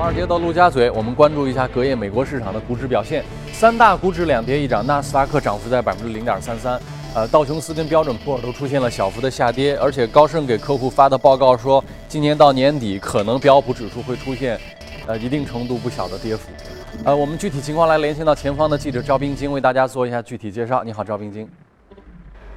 华尔街到陆家嘴，我们关注一下隔夜美国市场的股指表现。三大股指两跌一涨，纳斯达克涨幅在百分之零点三三，呃，道琼斯跟标准普尔都出现了小幅的下跌，而且高盛给客户发的报告说，今年到年底可能标普指数会出现，呃，一定程度不小的跌幅。呃，我们具体情况来连线到前方的记者赵冰晶，为大家做一下具体介绍。你好，赵冰晶。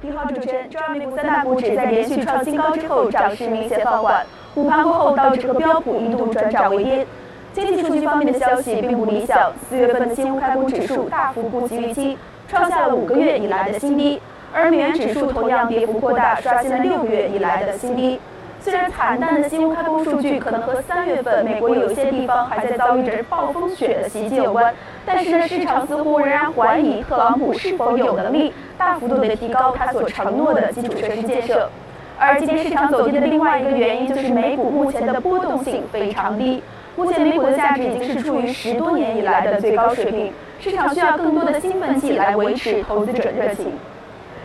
你好，主持人。中美股三大股指在连续创新高之后，涨势明显放缓。午盘过后，道指和标普一度转涨为跌。经济数据方面的消息并不理想，四月份的新屋开工指数大幅不及预期，创下了五个月以来的新低，而美元指数同样跌幅扩大，刷新了六个月以来的新低。虽然惨淡的新屋开工数据可能和三月份美国有一些地方还在遭遇着暴风雪的袭击有关，但是呢，市场似乎仍然怀疑特朗普是否有能力大幅度地提高他所承诺的基础设施建设。而今天市场走跌的另外一个原因就是美股目前的波动性非常低。目前美股的价值已经是处于十多年以来的最高水平，市场需要更多的兴奋剂来维持投资者热情。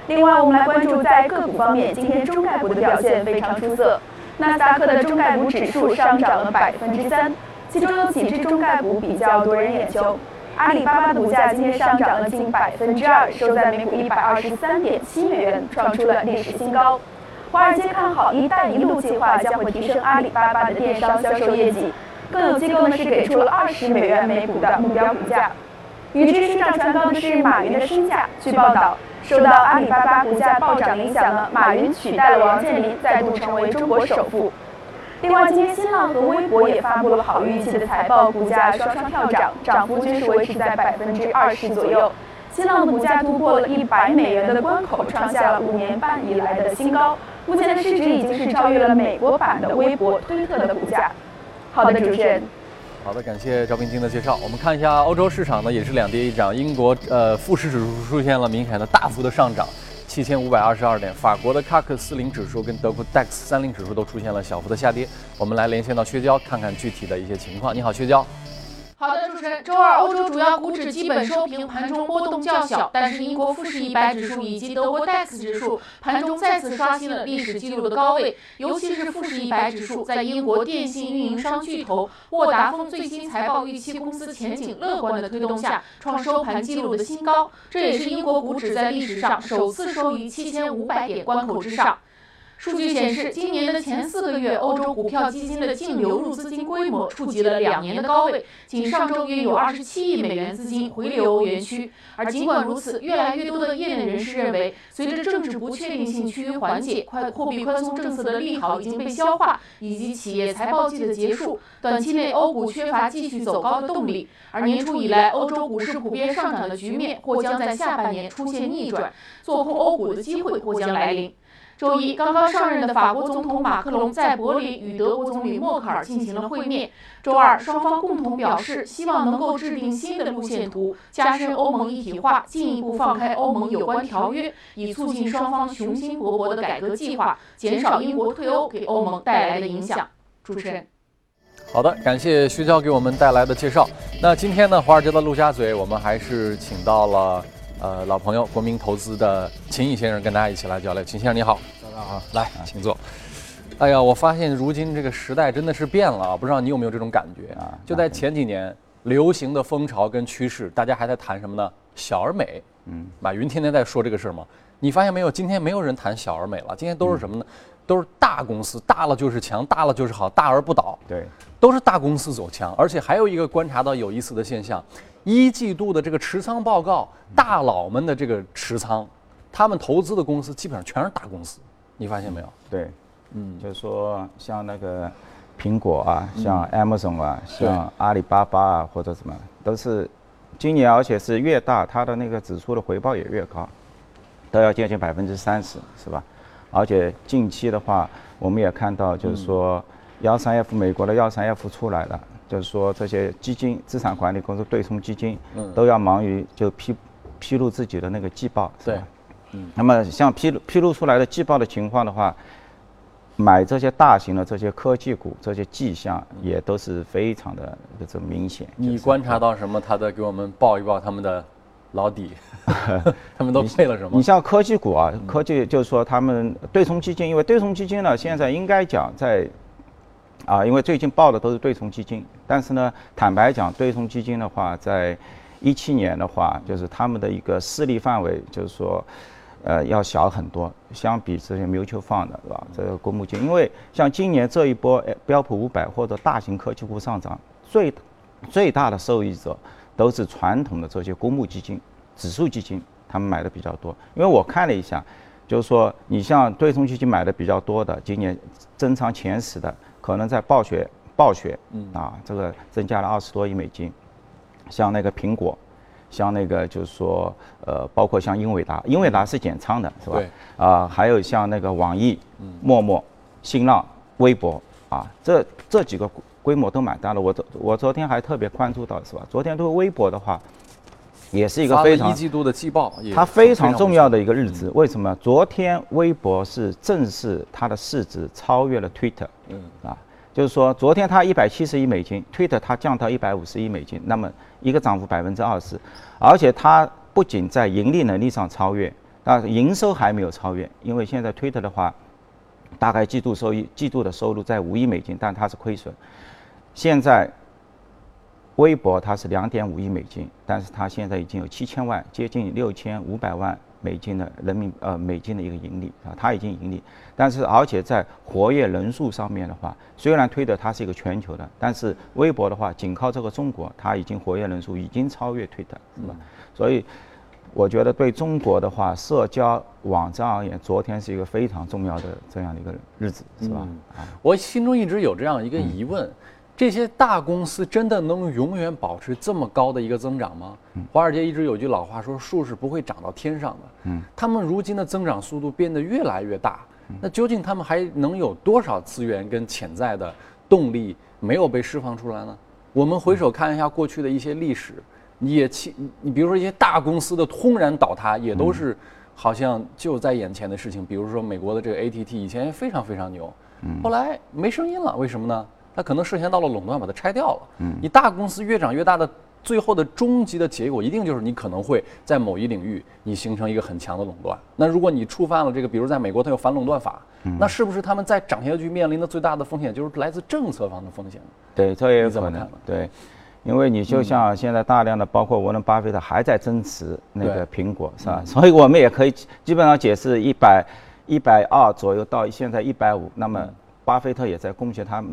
另外，我们来关注在个股方面，今天中概股的表现非常出色。纳斯达克的中概股指数上涨了百分之三，其中有几只中概股比较夺人眼球。阿里巴巴股价今天上涨了近百分之二，收在每股一百二十三点七美元，创出了历史新高。华尔街看好“一带一路”计划将会提升阿里巴巴的电商销售业绩。更有机构呢是给出了二十美元每股的目标股价。与之水涨船高的是马云的身价。据报道，受到阿里巴巴股价暴涨影响呢，马云取代了王健林，再度成为中国首富。另外，今天新浪和微博也发布了好预期的财报，股价双双跳涨，涨幅均是维持在百分之二十左右。新浪的股价突破了一百美元的关口，创下了五年半以来的新高。目前的市值已经是超越了美国版的微博、推特的股价。好的，主持人。好的，感谢赵冰晶的介绍。我们看一下欧洲市场呢，也是两跌一涨。英国呃富时指数出现了明显的大幅的上涨，七千五百二十二点。法国的 CAC 四零指数跟德国 DAX 三零指数都出现了小幅的下跌。我们来连线到薛娇，看看具体的一些情况。你好，薛娇。好的，主持人。周二，欧洲主要股指基本收平，盘中波动较小，但是英国富时一百指数以及德国 DAX 指数盘中再次刷新了历史记录的高位，尤其是富时一百指数，在英国电信运营商巨头沃达丰最新财报预期公司前景乐观的推动下，创收盘记录的新高，这也是英国股指在历史上首次收于七千五百点关口之上。数据显示，今年的前四个月，欧洲股票基金的净流入资金规模触及了两年的高位。仅上周约有二十七亿美元资金回流欧元区。而尽管如此，越来越多的业内人士认为，随着政治不确定性趋于缓解，快货币宽松政策的利好已经被消化，以及企业财报季的结束，短期内欧股缺乏继续走高的动力。而年初以来，欧洲股市普遍上涨的局面或将在下半年出现逆转，做空欧股的机会或将来临。周一，刚刚上任的法国总统马克龙在柏林与德国总理默克尔进行了会面。周二，双方共同表示，希望能够制定新的路线图，加深欧盟一体化，进一步放开欧盟有关条约，以促进双方雄心勃勃的改革计划，减少英国退欧给欧盟带来的影响。主持人，好的，感谢徐娇给我们带来的介绍。那今天呢，华尔街的陆家嘴，我们还是请到了。呃，老朋友，国民投资的秦毅先生跟大家一起来交流。秦先生你好，早上好，来，请坐。哎呀，我发现如今这个时代真的是变了啊！不知道你有没有这种感觉啊？就在前几年，流行的风潮跟趋势，大家还在谈什么呢？小而美。嗯，马云天天在说这个事儿吗？你发现没有？今天没有人谈小而美了，今天都是什么呢？都是大公司，大了就是强，大了就是好，大而不倒。对，都是大公司走强。而且还有一个观察到有意思的现象。一季度的这个持仓报告，大佬们的这个持仓，他们投资的公司基本上全是大公司，你发现没有？对，嗯，就是说像那个苹果啊，像 Amazon 啊，像阿里巴巴啊，或者什么，都是今年而且是越大，它的那个指数的回报也越高，都要接近百分之三十，是吧？而且近期的话，我们也看到，就是说幺三 F 美国的幺三 F 出来了。就是说，这些基金、资产管理公司、对冲基金，嗯都要忙于就披披露自己的那个季报，对，嗯。那么像披露披露出来的季报的情况的话，买这些大型的这些科技股，这些迹象也都是非常的这明显。你观察到什么？他在给我们报一报他们的老底，他们都配了什么？你像科技股啊，科技就是说他们对冲基金，因为对冲基金呢，现在应该讲在。啊，因为最近报的都是对冲基金，但是呢，坦白讲，对冲基金的话，在一七年的话，就是他们的一个势力范围，就是说，呃，要小很多，相比这些 mutual fund 是吧？这个公募基金，因为像今年这一波呃标普五百或者大型科技股上涨，最最大的受益者都是传统的这些公募基金、指数基金，他们买的比较多。因为我看了一下，就是说，你像对冲基金买的比较多的，今年增仓前十的，可能在暴雪、暴雪，嗯啊，这个增加了二十多亿美金。像那个苹果，像那个就是说，呃，包括像英伟达，英伟达是减仓的，是吧？对。啊，还有像那个网易、陌陌、新浪、微博啊，这这几个规模都蛮大的。我昨我昨天还特别关注到，是吧？昨天对微博的话，也是一个非常一季度的季报，它非常重要的一个日子。为什么？昨天微博是正式它的市值超越了 Twitter，嗯啊，就是说昨天它一百七十亿美金，Twitter 它降到一百五十亿美金，那么一个涨幅百分之二十，而且它不仅在盈利能力上超越，啊，营收还没有超越，因为现在 Twitter 的话，大概季度收益季度的收入在五亿美金，但它是亏损。现在微博它是两点五亿美金，但是它现在已经有七千万，接近六千五百万美金的人民呃美金的一个盈利啊，它已经盈利，但是而且在活跃人数上面的话，虽然推特它是一个全球的，但是微博的话，仅靠这个中国，它已经活跃人数已经超越推特，是吧？所以我觉得对中国的话，社交网站而言，昨天是一个非常重要的这样的一个日子，是吧？啊，我心中一直有这样一个疑问：这些大公司真的能永远保持这么高的一个增长吗？华尔街一直有句老话说，树是不会长到天上的。嗯，他们如今的增长速度变得越来越大，那究竟他们还能有多少资源跟潜在的动力没有被释放出来呢？我们回首看一下过去的一些历史，也其你比如说一些大公司的轰然倒塌，也都是好像就在眼前的事情。比如说美国的这个 ATT 以前非常非常牛，后来没声音了，为什么呢？它可能涉嫌到了垄断，把它拆掉了。嗯你大公司越长越大的，最后的终极的结果一定就是你可能会在某一领域你形成一个很强的垄断。那如果你触犯了这个，比如在美国它有反垄断法，那是不是他们在涨下去面临的最大的风险就是来自政策方的风险呢？对，这也有可能看。对，因为你就像现在大量的，包括沃伦巴菲特还在增持那个苹果，是吧？所以我们也可以基本上解释一百一百二左右到现在一百五，那么巴菲特也在贡献他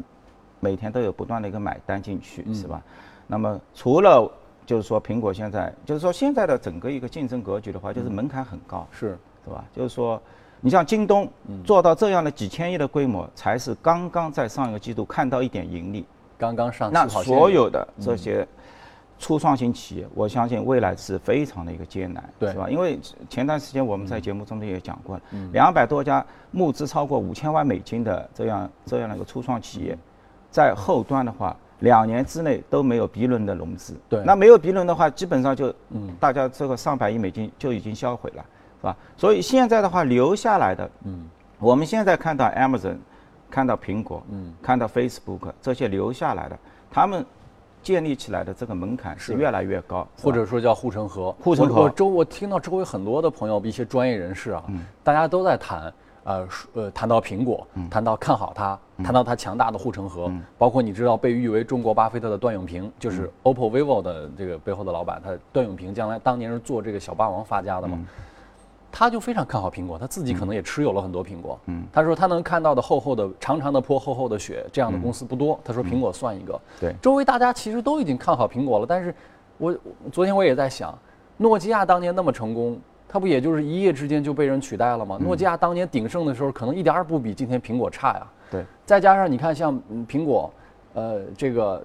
每天都有不断的一个买单进去，是吧？那么除了就是说苹果现在就是说现在的整个一个竞争格局的话，就是门槛很高，是是吧？就是说，你像京东做到这样的几千亿的规模，才是刚刚在上一个季度看到一点盈利。刚刚上那所有的这些初创型企业，我相信未来是非常的一个艰难，对是吧？因为前段时间我们在节目中也讲过了，两百多家募资超过五千万美金的这样这样的一个初创企业，在后端的话，两年之内都没有 B 轮的融资，对。那没有 B 轮的话，基本上就，嗯。大家这个上百亿美金就已经销毁了，是吧？所以现在的话留下来的，嗯，我们现在看到 Amazon，看到苹果，嗯，看到 Facebook 这些留下来的，他们建立起来的这个门槛是。越来越高，或者说叫护城河。护城河。我我周我听到周围很多的朋友，一些专业人士啊，嗯。大家都在谈，呃说呃，谈到苹果，谈到看好它，谈到它强大的护城河，包括你知道被誉为中国巴菲特的段永平，就是 OPPO、vivo 的这个背后的老板，他段永平将来当年是做这个小霸王发家的嘛。他就非常看好苹果，他自己可能也持有了很多苹果。嗯，他说他能看到的厚厚的、长长的坡、厚厚的雪这样的公司不多。他说苹果算一个。对周围大家其实都已经看好苹果了，但是我我昨天我也在想，诺基亚当年那么成功，它不也就是一夜之间就被人取代了吗？诺基亚当年鼎盛的时候，可能一点儿不比今天苹果差呀。对，再加上你看，像嗯苹果，呃，这个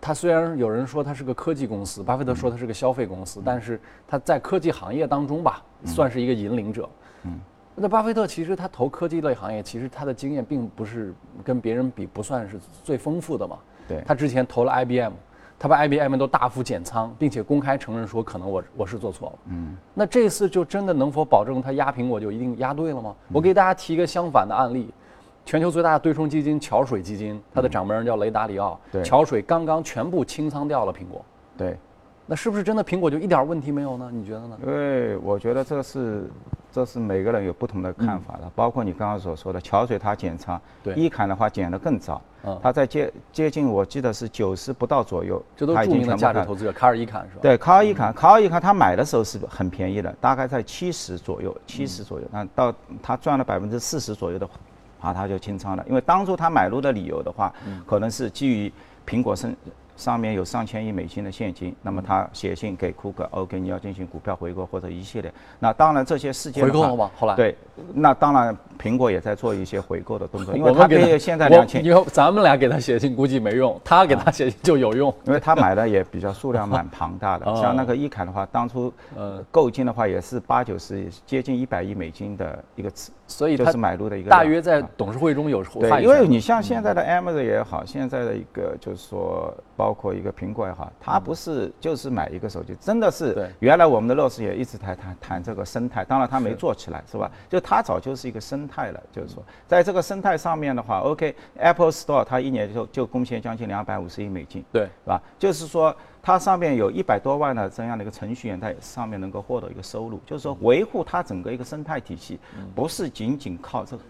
它虽然有人说它是个科技公司，巴菲特说它是个消费公司，但是它在科技行业当中吧，算是一个引领者。嗯，那巴菲特其实他投科技类行业，其实他的经验并不是跟别人比不算是最丰富的嘛。对他之前投了 IBM，他把 IBM 都大幅减仓，并且公开承认说可能我我是做错了。嗯，那这次就真的能否保证他压苹果就一定压对了吗？我给大家提一个相反的案例。全球最大的对冲基金桥水基金，它的掌门人叫雷达里奥。对桥水刚刚全部清仓掉了苹果，对，那是不是真的苹果就一点问题没有呢？你觉得呢？因为我觉得这是这是每个人有不同的看法的，包括你刚刚所说的桥水，它减仓，对一砍的话减得更早嗯，它在接接近我记得是九十不到左右，这都是著名的价值投资者卡尔伊坎是吧？对，卡尔伊坎，卡尔伊坎他买的时候是很便宜的，大概在七十左右，七十左右。那到他赚了百分之四十左右的话，他就清仓了。因为当初他买入的理由的话，可能是基于苹果上上面有上千亿美金的现金，那么他写信给库克，OK，你要进行股票回购或者一系列。那当然这些事件回购了吗？后来对，那当然苹果也在做一些回购的动作，因为他可以们给现在两千，以后咱们俩给他写信估计没用，他给他写信就有用。因为他买的也比较数量蛮庞大的 哦，像那个一凯的话，当初呃购进的话也是八九十，接近一百亿美金的一个次，所以他就是买入的一个大约在啊董事会中有话对，因为你像现在的 Amazon 也好，现在的一个就是说，包括一个苹果也好，它不是就是买一个手机，真的对。是原来我们的乐视也一直在谈谈这个生态，当然它没做起来是吧？就它早就是一个生态了，就是说，在这个生态上面的话，OK，Apple Store 它一年就就贡献将近两百五十亿美金，对。是吧？就是说，它上面有一百多万的这样的一个程序员在上面能够获得一个收入，就是说维护它整个一个生态体系，不是仅仅靠这个。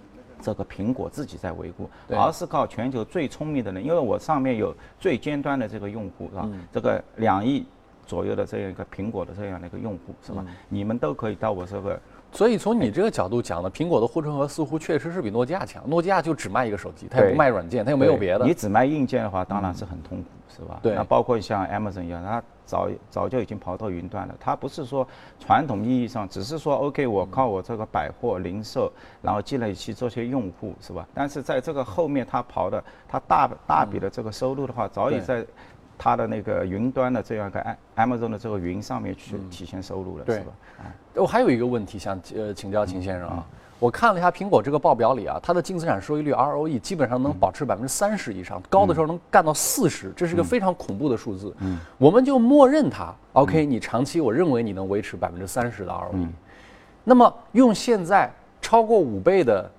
这个苹果自己在维护，而是靠全球最聪明的人，因为我上面有最尖端的这个用户，是吧？这个两亿左右的这样一个苹果的这样的一个用户，是吧？你们都可以到我这个所以从你这个角度讲呢，苹果的护城河似乎确实是比诺基亚强。诺基亚就只卖一个手机，它也不卖软件，它又没有别的你。只卖硬件的话，当然是很痛苦，是吧？对那包括像 Amazon 一样，它早早就已经跑到云端了。它不是说传统意义上，只是说 OK，我靠我这个百货零售，然后积累起这些用户，是吧？但是在这个后面，它跑的，它大大笔的这个收入的话，早已对在它的那个云端的这样一个 Am- Amazon 的这个云上面去体现收入了，对。是吧？我还有一个问题想呃请教秦先生啊，我看了一下苹果这个报表里啊，它的净资产收益率 ROE 基本上能保持百分之三十以上，高的时候能干到四十，这是个非常恐怖的数字。嗯，我们就默认它，OK，你长期我认为你能维持百分之三十的 ROE，那么用现在超过五倍的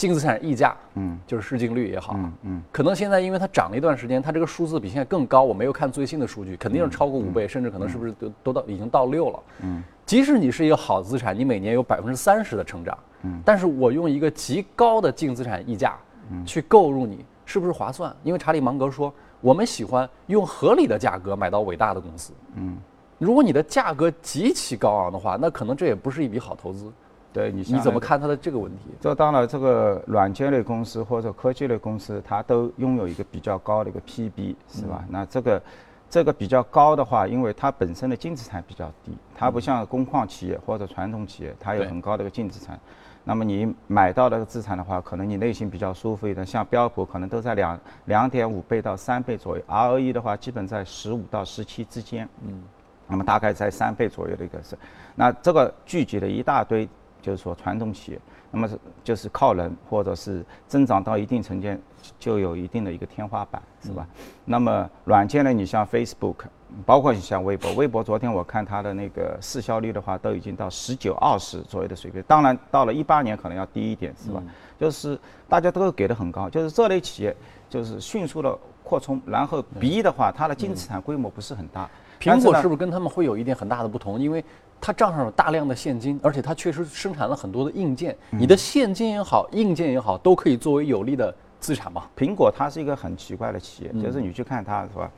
净资产溢价，嗯，就是市净率也好，嗯嗯可能现在因为它涨了一段时间，它这个数字比现在更高，我没有看最新的数据，肯定是超过五倍，甚至可能是不是都都到已经到六了。嗯，即使你是一个好资产，你每年有百分之三十的成长，嗯，但是我用一个极高的净资产溢价，去购入你，是不是划算？因为查理芒格说，我们喜欢用合理的价格买到伟大的公司。嗯，如果你的价格极其高昂的话，那可能这也不是一笔好投资。对你你怎么看它的这个问题？这当然，这个软件类公司或者科技类公司，它都拥有一个比较高的一个 PB，是吧？那这个这个比较高的话，因为它本身的净资产比较低，它不像工矿企业或者传统企业，它有很高的一个净资产。那么你买到的资产的话，可能你内心比较舒服一点，像标普可能都在两两点五倍到三倍左右，ROE 的话基本在十五到十七之间。嗯，那么大概在三倍左右的一个是，那这个聚集了一大堆，就是说传统企业，那么是就是靠人或者是增长到一定程度就有一定的一个天花板，是吧？那么软件呢，你像 Facebook，包括你像微博，微博昨天我看它的那个市销率的话，都已经到十九二十左右的水平，当然到了一八年可能要低一点，是吧？就是大家都给的很高，就是这类企业就是迅速的扩充，然后 B 的话，它的净资产规模不是很大。苹果是不是跟他们会有一点很大的不同？因为它账上有大量的现金，而且它确实生产了很多的硬件。你的现金也好，硬件也好，都可以作为有利的资产嘛。苹果它是一个很奇怪的企业，就是你去看它是吧？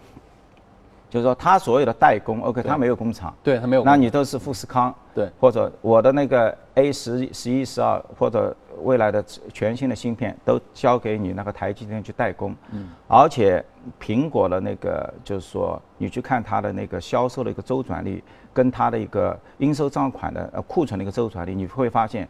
就是说它所有的代工，OK，它没有工厂，对，它没有。那你都是富士康，对或者我的那个 A 十、十一、十二，或者未来的全新的芯片都交给你那个台积电去代工。嗯。而且苹果的那个就是说，你去看它的那个销售的一个周转率，跟它的一个应收账款的呃库存的一个周转率，你会发现。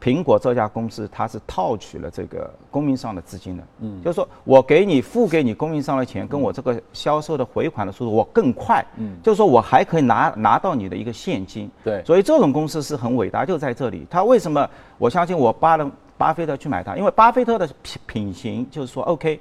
苹果这家公司，它是套取了这个供应商的资金的，嗯，就是说我给你付给你供应商的钱，跟我这个销售的回款的速度我更快，嗯，就是说我还可以拿拿到你的一个现金，对。所以这种公司是很伟大，就在这里。它为什么？我相信我巴伦巴菲特去买它，因为巴菲特的品品行就是说，OK，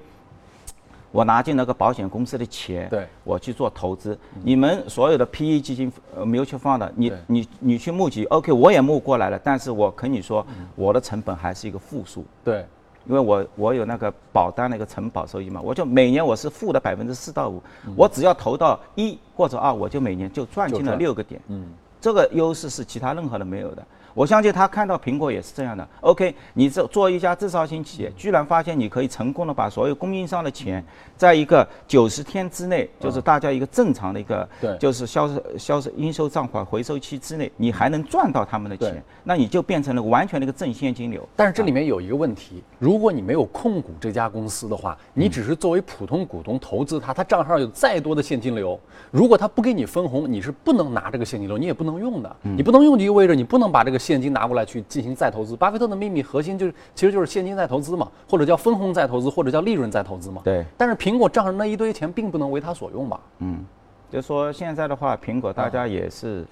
我拿进那个保险公司的钱，对我去做投资。你们所有的 PE 基金、呃 mutual fund 的，你你你去募集，OK，我也募过来了，但是我跟你说，我的成本还是一个负数。对，因为我我有那个保单的一个承保收益嘛，我就每年我是负的百分之四到五，我只要投到一或者二，我就每年就赚进了六个点。嗯，这个优势是其他任何人没有的。我相信他看到苹果也是这样的。OK，你这做一家制造型企业，居然发现你可以成功的把所有供应商的钱，在一个九十天之内，就是大家一个正常的一个，对就是销售销售应收账款回收期之内，你还能赚到他们的钱，那你就变成了完全的一个正现金流。但是这里面有一个问题，如果你没有控股这家公司的话，你只是作为普通股东投资它，它账上有再多的现金流，如果它不给你分红，你是不能拿这个现金流，你也不能用的。你不能用就意味着你不能把这个现金拿过来去进行再投资。巴菲特的秘密核心就是其实就是现金再投资嘛，或者叫分红再投资，或者叫利润再投资嘛。对但是苹果账上那一堆钱并不能为他所用吧？嗯就说现在的话，苹果大家也是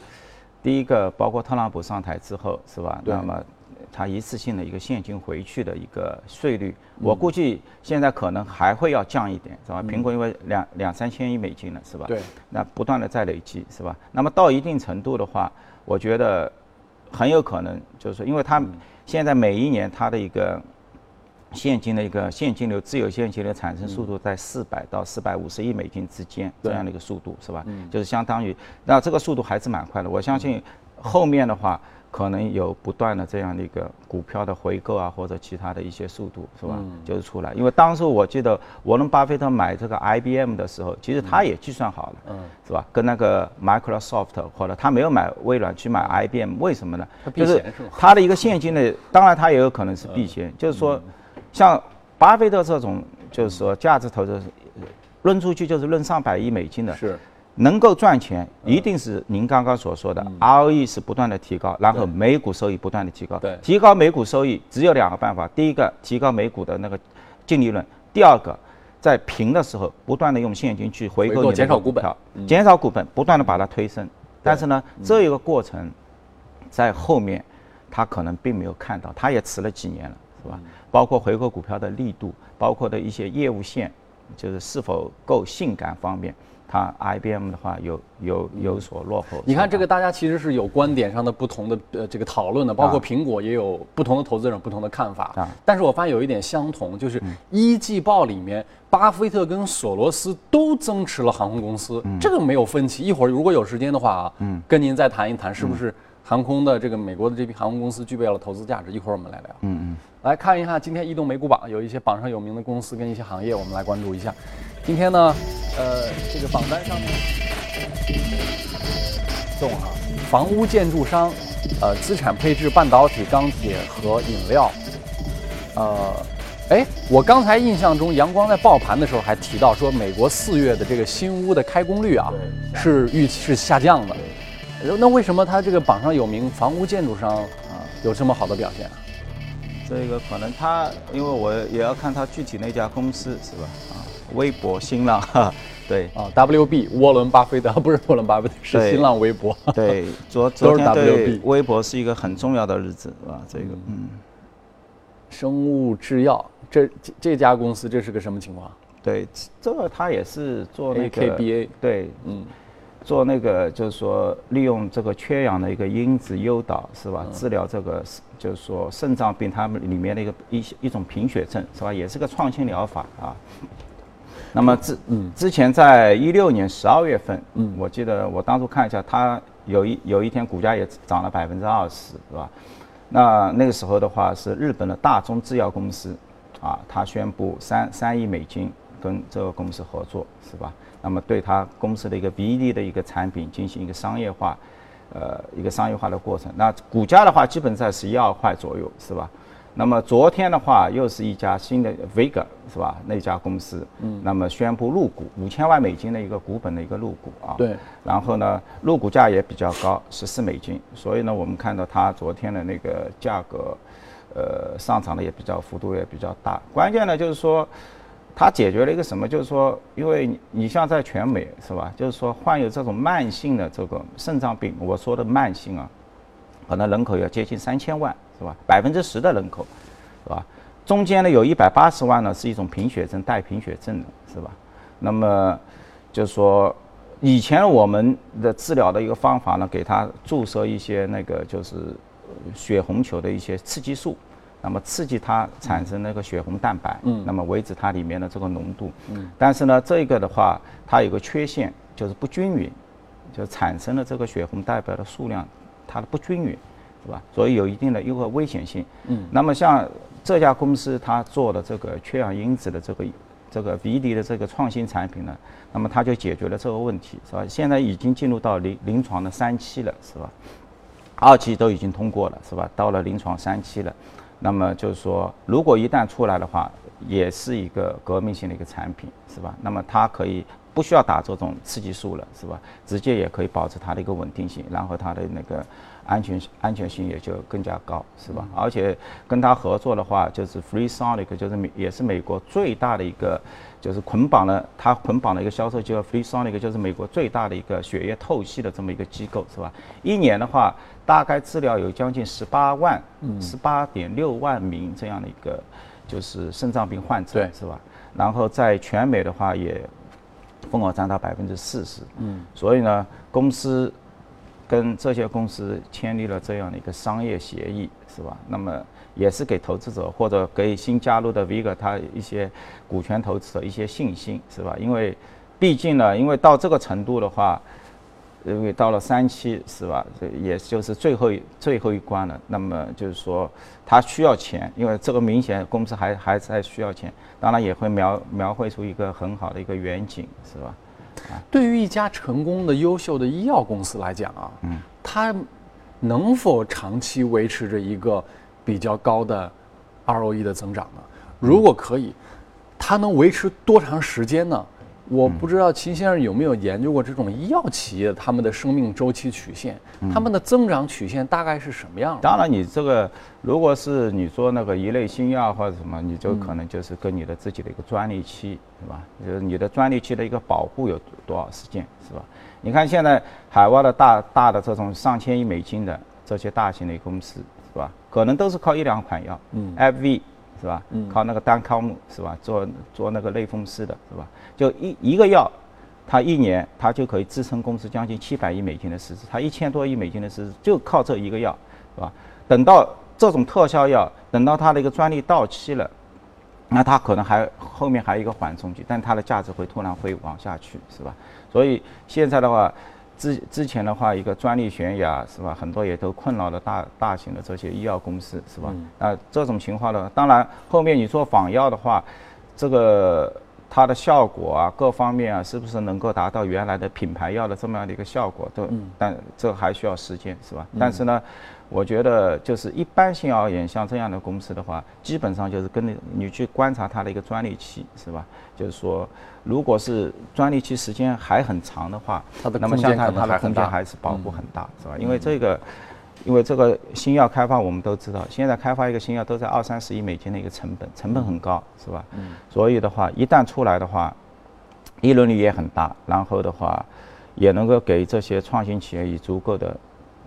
第一个，包括特朗普上台之后，是吧？对那么他一次性的一个现金回去的一个税率，我估计现在可能还会要降一点，是吧？苹果因为两两三千亿美金了，是吧？对。那不断的在累积，是吧？那么到一定程度的话，我觉得很有可能就是说，因为它现在每一年它的一个现金的一个现金流自由现金流产生速度在四百到四百五十亿美金之间这样的一个速度，是吧？就是相当于那这个速度还是蛮快的。我相信后面的话。可能有不断的这样的一个股票的回购啊，或者其他的一些速度，是吧？就是出来，因为当时我记得沃伦巴菲特买这个 IBM 的时候，其实他也计算好了，嗯是吧？跟那个 Microsoft 或者他没有买微软去买 IBM，为什么呢他？避就是他的一个现金的，当然他也有可能是避险，就是说，像巴菲特这种，就是说价值投资，论出去就是论上百亿美金的，是能够赚钱，一定是您刚刚所说的 ROE 是不断的提高，然后每股收益不断的提高。对。提高每股收益只有两个办法，第一个提高每股的那个净利润，第二个在平的时候不断的用现金去回回购购你的减少股本股票，减少股本，不断的把它推升。但是呢，这一个过程在后面他可能并没有看到，他也迟了几年了，是吧？包括回购股票的力度，包括的一些业务线，就是是否够性感方面，它 IBM 的话有有有所落后。你看这个，大家其实是有观点上的不同的呃这个讨论的，包括啊苹果也有不同的投资人有不同的看法。啊但是我发现有一点相同，就是一季报里面，巴菲特跟索罗斯都增持了航空公司，这个没有分歧。一会儿如果有时间的话啊，嗯，跟您再谈一谈，是不是航空的这个美国的这批航空公司具备了投资价值？一会儿我们来聊。嗯嗯。来看一下今天移动美股榜有一些榜上有名的公司跟一些行业，我们来关注一下。今天呢，呃，这个榜单上面。动啊，房屋建筑商，呃，资产配置、半导体、钢铁和饮料，呃，哎，我刚才印象中，阳光在报盘的时候还提到说，美国四月的这个新屋的开工率啊，是预期是下降的。那为什么它这个榜上有名房屋建筑商啊有这么好的表现啊？这个可能他，因为我也要看他具体那家公司是吧？啊，微博、新浪，哈，对啊，WB 沃伦巴菲特 不是沃伦巴菲特，是新浪微博。对，昨都是昨天对微博是一个很重要的日子，是吧？这个嗯，生物制药这这这家公司这是个什么情况对，这个他也是做那个？AKBA 对，嗯，做那个就是说利用这个缺氧的一个因子诱导是吧？治疗这个就是说肾脏病，他们里面的一个一一种贫血症是吧？也是个创新疗法啊。那么之嗯之前在一六年十二月份，嗯我记得我当初看一下，它有一有一天股价也涨了百分之二十，是吧？那那个时候的话是日本的大宗制药公司，啊，它宣布三三亿美金跟这个公司合作，是吧？那么对它公司的一个 BD 的一个产品进行一个商业化，呃，一个商业化的过程。那股价的话，基本在十一二块左右，是吧？那么昨天的话，又是一家新的 Vega 是吧？那家公司，嗯，那么宣布入股五千万美金的一个股本的一个入股啊，对，然后呢，入股价也比较高，十四美金，所以呢，我们看到它昨天的那个价格，呃，上涨的也比较幅度也比较大。关键呢，就是说，它解决了一个什么？就是说，因为你你像在全美是吧？就是说患有这种慢性的这个肾脏病，我说的慢性啊，可能人口要接近三千万是吧？百分之十的人口，是吧？中间呢有一百八十万呢是一种贫血症带贫血症的是吧？那么就是说，以前我们的治疗的一个方法呢，给他注射一些那个就是呃血红球的一些刺激素，那么刺激它产生那个血红蛋白，嗯那么维持它里面的这个浓度，嗯，但是呢，这个的话它有个缺陷，就是不均匀，就产生了这个血红蛋白的数量它的不均匀，对吧？所以有一定的一个危险性。嗯，那么像这家公司它做的这个缺氧因子的这个这个 BD 的这个创新产品呢，那么它就解决了这个问题，是吧？现在已经进入到临临床的三期了，是吧？二期都已经通过了，是吧？到了临床三期了，那么就是说，如果一旦出来的话，也是一个革命性的一个产品，是吧？那么它可以不需要打这种刺激素了，是吧？直接也可以保持它的一个稳定性，然后它的那个安全安全性也就更加高，是吧？而且跟他合作的话，就是 Free Sonic，就是美也是美国最大的一个。就是捆绑了，它捆绑了一个销售机构，FreeSonic 就是美国最大的一个血液透析的这么一个机构，是吧？一年的话，大概治疗有将近十八万，十八点六万名这样的一个就是肾脏病患者，是吧？然后在全美的话也份额占到百分之四十，嗯，所以呢，公司跟这些公司签立了这样的一个商业协议，是吧？那么。也是给投资者或者给新加入的 Vega 他一些股权投资者一些信心，是吧？因为毕竟呢，因为到这个程度的话，因为到了三期，是吧？也就是最后最后一关了。那么就是说，他需要钱，因为这个明显公司还还在需要钱。当然也会描描绘出一个很好的一个远景，是吧？啊，对于一家成功的优秀的医药公司来讲啊，嗯，它能否长期维持着一个？比较高的 ROE 的增长呢？如果可以，它能维持多长时间呢？我不知道秦先生有没有研究过这种医药企业他们的生命周期曲线，他们的增长曲线大概是什么样？当然，你这个如果是你说那个一类新药或者什么，你就可能就是跟你的自己的一个专利期，是吧？就是你的专利期的一个保护有多少时间，是吧？你看现在海外的大大的这种上千亿美金的这些大型的公司。是吧？可能都是靠一两款药，嗯，FV 是吧？嗯，靠那个单康姆是吧？做做那个类风湿的是吧？就一一个药，它一年它就可以支撑公司将近七百亿美金的市值，它一千多亿美金的市值就靠这一个药，是吧？等到这种特效药，等到它的一个专利到期了，那它可能还后面还有一个缓冲期，但它的价值会突然会往下去，是吧？所以现在的话。之之前的话，一个专利悬崖是吧？很多也都困扰了大大型的这些医药公司是吧？那，这种情况呢，当然后面你做仿药的话，这个它的效果啊，各方面啊，是不是能够达到原来的品牌药的这么样的一个效果？都，但这还需要时间是吧？但是呢。我觉得就是一般性而言，像这样的公司的话，基本上就是跟你你去观察它的一个专利期，是吧？就是说，如果是专利期时间还很长的话，那么像它它的空间还是保护很大，是吧？因为这个，因为这个新药开发我们都知道，现在开发一个新药都在二三十亿美金的一个成本，成本很高，是吧？嗯。所以的话，一旦出来的话，利润率也很大，然后的话，也能够给这些创新企业以足够的。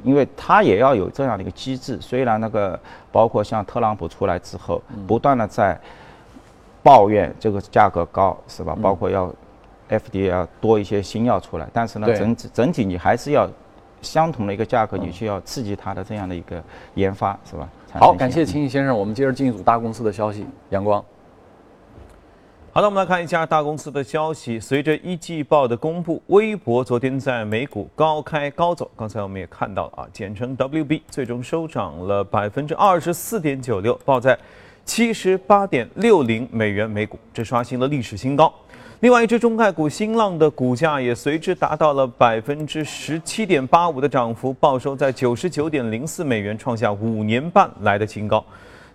因为它也要有这样的一个机制，虽然那个包括像特朗普出来之后，不断的在抱怨这个价格高，是吧？包括要 FDA 要多一些新药出来，但是呢，整体整体你还是要相同的一个价格，你需要刺激它的这样的一个研发，是吧？好，感谢秦毅先生，我们接着进一组大公司的消息，阳光。好的，我们来看一下大公司的消息。随着一季报的公布，微博昨天在美股高开高走。刚才我们也看到了啊，简称 WB，最终收涨了百分之二十四点九六，报在七十八点六零美元每股，这刷新了历史新高。另外一只中概股新浪的股价也随之达到了百分之十七点八五的涨幅，报收在九十九点零四美元，创下五年半来的新高。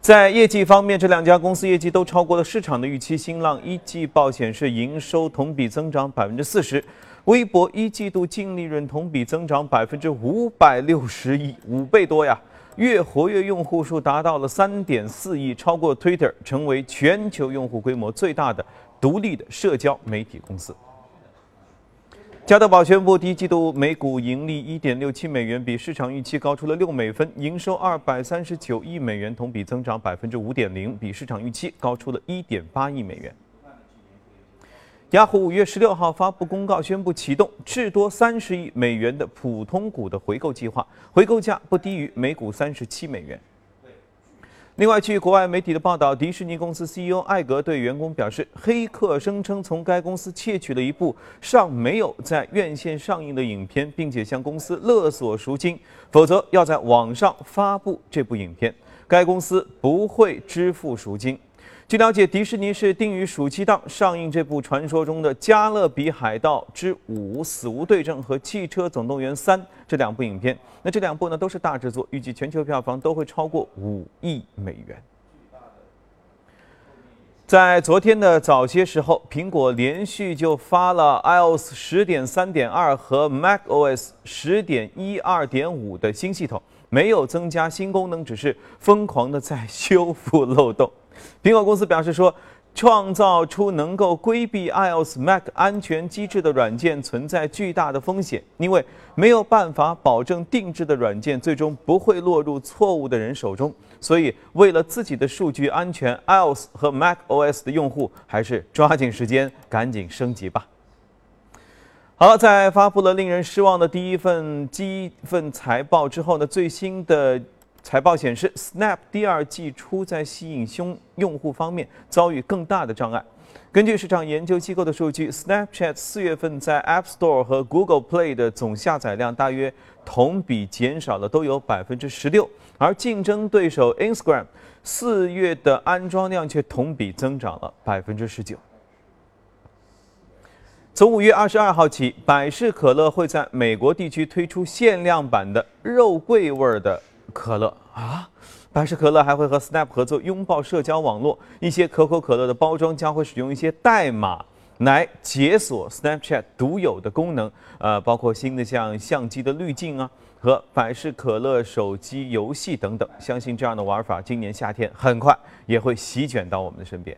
在业绩方面，这两家公司业绩都超过了市场的预期。新浪一季报显示营收同比增长百分之四十，微博一季度净利润同比增长百分之五百六十亿，五倍多呀！月活跃用户数达到了三点四亿，超过 Twitter，成为全球用户规模最大的独立的社交媒体公司。加德宝宣布，第一季度每股盈利一点六七美元，比市场预期高出了六美分；营收二百三十九亿美元，同比增长百分之五点零，比市场预期高出了一点八亿美元。雅虎五月十六号发布公告，宣布启动至多三十亿美元的普通股的回购计划，回购价不低于每股三十七美元。另外，据国外媒体的报道，迪士尼公司 CEO 艾格对员工表示，黑客声称从该公司窃取了一部尚没有在院线上映的影片，并且向公司勒索赎金，否则要在网上发布这部影片。该公司不会支付赎金。据了解，迪士尼是定于暑期档上映这部传说中的《加勒比海盗之五：死无对证》和《汽车总动员三》这两部影片。那这两部呢都是大制作，预计全球票房都会超过五亿美元。在昨天的早些时候，苹果连续就发了 iOS 十点三点二和 macOS 十点一二点五的新系统，没有增加新功能，只是疯狂的在 修复漏洞。苹果公司表示说，创造出能够规避 iOS、Mac 安全机制的软件存在巨大的风险，因为没有办法保证定制的软件最终不会落入错误的人手中。所以，为了自己的数据安全，iOS 和 macOS 的用户还是抓紧时间赶紧升级吧。好了，在发布了令人失望的第一份积份财报之后呢，最新的。财报显示，Snap 第二季初在吸引新用户方面遭遇更大的障碍。根据市场研究机构的数据，Snapchat 四月份在 App Store 和 Google Play 的总下载量大约同比减少了都有百分之十六，而竞争对手 Instagram 四月的安装量却同比增长了百分之十九。从五月二十二号起，百事可乐会在美国地区推出限量版的肉桂味的。可乐啊，百事可乐还会和 Snap 合作拥抱社交网络，一些可口可乐的包装将会使用一些代码来解锁 Snapchat 独有的功能，呃，包括新的像相机的滤镜啊和百事可乐手机游戏等等。相信这样的玩法今年夏天很快也会席卷到我们的身边。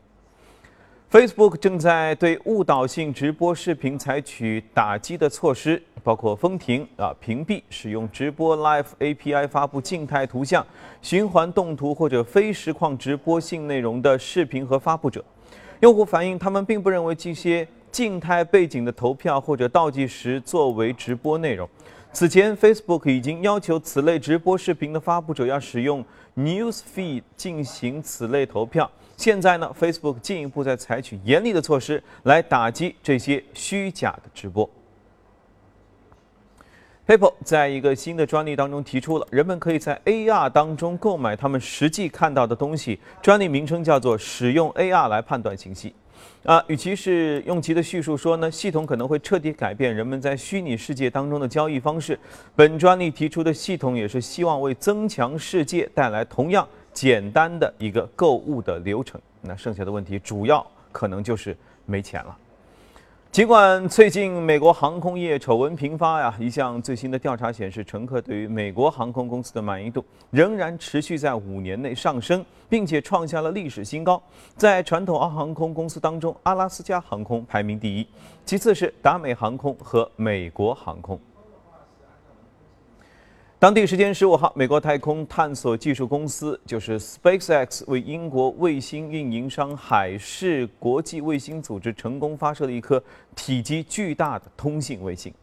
Facebook 正在对误导性直播视频采取打击的措施，包括封停、啊屏蔽使用直播 Live API 发布静态图像、循环动图或者非实况直播性内容的视频和发布者。用户反映，他们并不认为这些静态背景的投票或者倒计时作为直播内容。此前，Facebook 已经要求此类直播视频的发布者要使用 News Feed 进行此类投票。现在呢，Facebook 进一步在采取严厉的措施来打击这些虚假的直播。PayPal 在一个新的专利当中提出了，人们可以在 AR 当中购买他们实际看到的东西。专利名称叫做“使用 AR 来判断信息”。啊，与其是用其的叙述说呢，系统可能会彻底改变人们在虚拟世界当中的交易方式。本专利提出的系统也是希望为增强世界带来同样。简单的一个购物的流程，那剩下的问题主要可能就是没钱了。尽管最近美国航空业丑闻频发呀，一项最新的调查显示，乘客对于美国航空公司的满意度仍然持续在五年内上升，并且创下了历史新高。在传统航空公司当中，阿拉斯加航空排名第一，其次是达美航空和美国航空。当地时间十五号，美国太空探索技术公司就是 SpaceX 为英国卫星运营商海事国际卫星组织成功发射了一颗体积巨大的通信卫星。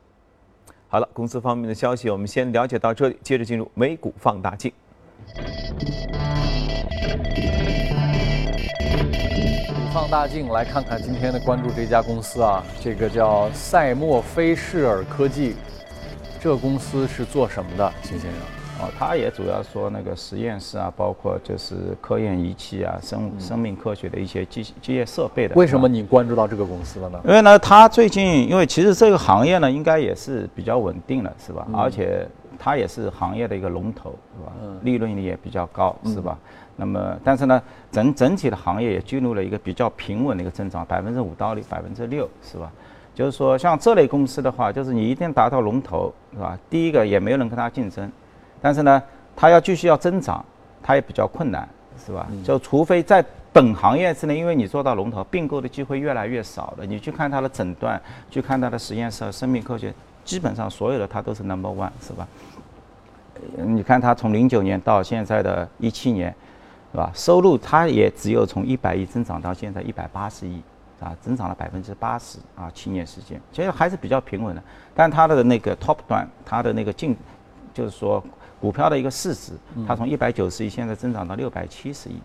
好了，公司方面的消息我们先了解到这里，接着进入美股放大镜。放大镜来看看今天的关注这家公司啊，这个叫赛默菲士尔科技。这个公司是做什么的，秦先生？哦，他也主要说那个实验室啊，包括就是科研仪器啊，生生命科学的一些机机械设备的。为什么你关注到这个公司了呢？因为呢，他最近，因为其实这个行业呢，应该也是比较稳定了，是吧？而且它也是行业的一个龙头，是吧？嗯利润率也比较高，是吧？那么，但是呢，整整体的行业也进入了一个比较平稳的一个增长，百分之五到百分之六，是吧？就是说，像这类公司的话，就是你一定达到龙头，是吧？第一个也没有人跟它竞争，但是呢，它要继续要增长，它也比较困难，是吧？就除非在本行业之内，因为你做到龙头，并购的机会越来越少了。你去看它的诊断，去看它的实验室、生命科学，基本上所有的它都是 number one，是吧？你看它从零九年到现在的一七年，是吧？收入它也只有从一百亿增长到现在一百八十亿。啊，增长了百分之八十啊，七年时间，其实还是比较平稳的。但它的那个 top 端，它的那个净，就是说股票的一个市值，它从一百九十亿现在增长到六百七十亿，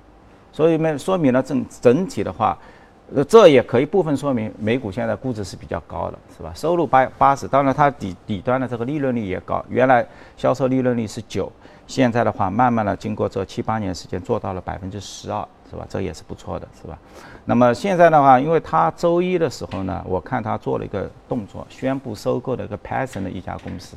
所以呢，说明了整整体的话，呃，这也可以部分说明美股现在估值是比较高的，是吧？收入八八十，当然它底底端的这个利润率也高，原来销售利润率是九，现在的话慢慢的经过这七八年时间做到了百分之十二，是吧？这也是不错的，是吧？那么现在的话，因为他周一的时候呢，我看他做了一个动作，宣布收购了一个 Python 的一家公司。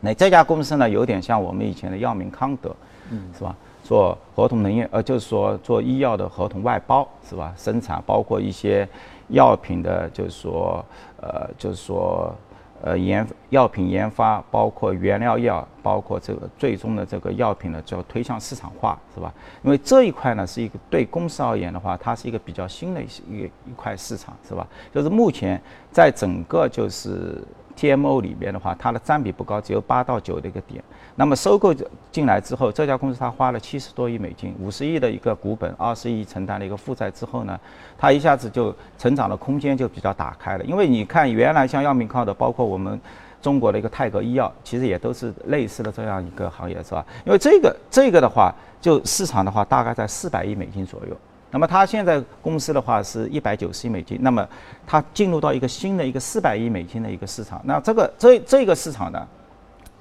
那这家公司呢，有点像我们以前的药明康德，嗯，是吧？做合同能源，呃，就是说做医药的合同外包，是吧？生产包括一些药品的，就是说，呃，就是说，呃，研药品研发，包括原料药，包括这个最终的这个药品呢，就要推向市场化，是吧？因为这一块呢，是一个对公司而言的话，它是一个比较新的一一一块市场，是吧？就是目前在整个就是。TMO 里面的话，它的占比不高，只有八到九的一个点。那么收购进来之后，这家公司它花了七十多亿美金，五十亿的一个股本，二十亿承担了一个负债之后呢，它一下子就成长的空间就比较打开了。因为你看，原来像药明康德，包括我们中国的一个泰格医药，其实也都是类似的这样一个行业，是吧？因为这个这个的话，就市场的话，大概在四百亿美金左右。那么它现在公司的话是一百九十亿美金，那么它进入到一个新的一个四百亿美金的一个市场，那这个这这个市场呢，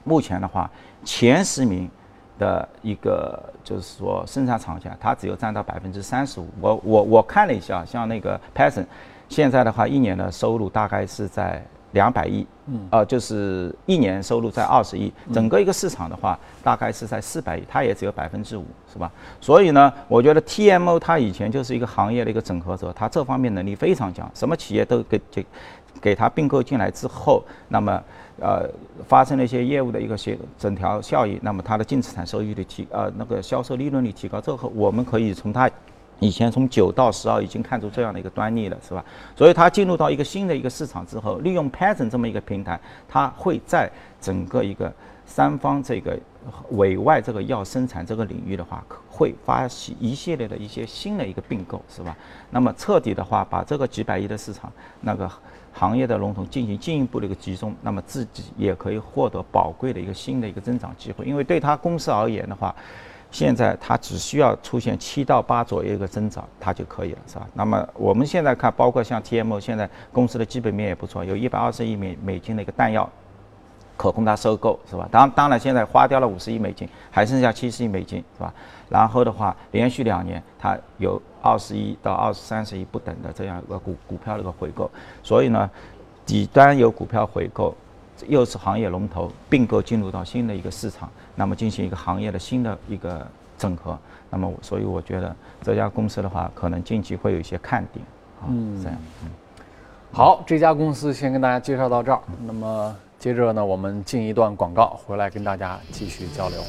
目前的话前十名的一个就是说生产厂家，它只有占到百分之三十五。我我我看了一下，像那个 Python，现在的话一年的收入大概是在。两百亿，嗯，呃，就是一年收入在二十亿，整个一个市场的话，大概是在四百亿，它也只有百分之五，是吧？所以呢，我觉得 TMO 它以前就是一个行业的一个整合者，它这方面能力非常强，什么企业都给给给它并购进来之后，那么呃发生了一些业务的一个协整条效益，那么它的净资产收益率提呃那个销售利润率提高，之后我们可以从它。以前从九到十二已经看出这样的一个端倪了，是吧？所以它进入到一个新的一个市场之后，利用 Python 这么一个平台，它会在整个一个三方这个委外这个药生产这个领域的话，会发起一系列的一些新的一个并购，是吧？那么彻底的话，把这个几百亿的市场那个行业的龙头进行进一步的一个集中，那么自己也可以获得宝贵的一个新的一个增长机会，因为对他公司而言的话。现在它只需要出现七到八左右一个增长，它就可以了，是吧？那么我们现在看，包括像 TMO，现在公司的基本面也不错，有一百二十亿美美金的一个弹药可供它收购，是吧？当当然现在花掉了五十亿美金，还剩下七十亿美金，是吧？然后的话，连续两年它有二十亿到二十三十亿不等的这样一个股股票的一个回购，所以呢，底端有股票回购。又是行业龙头并购进入到新的一个市场，那么进行一个行业的新的一个整合，那么所以我觉得这家公司的话，可能近期会有一些看点啊。这样嗯，好，这家公司先跟大家介绍到这儿。那么接着呢，我们进一段广告，回来跟大家继续交流。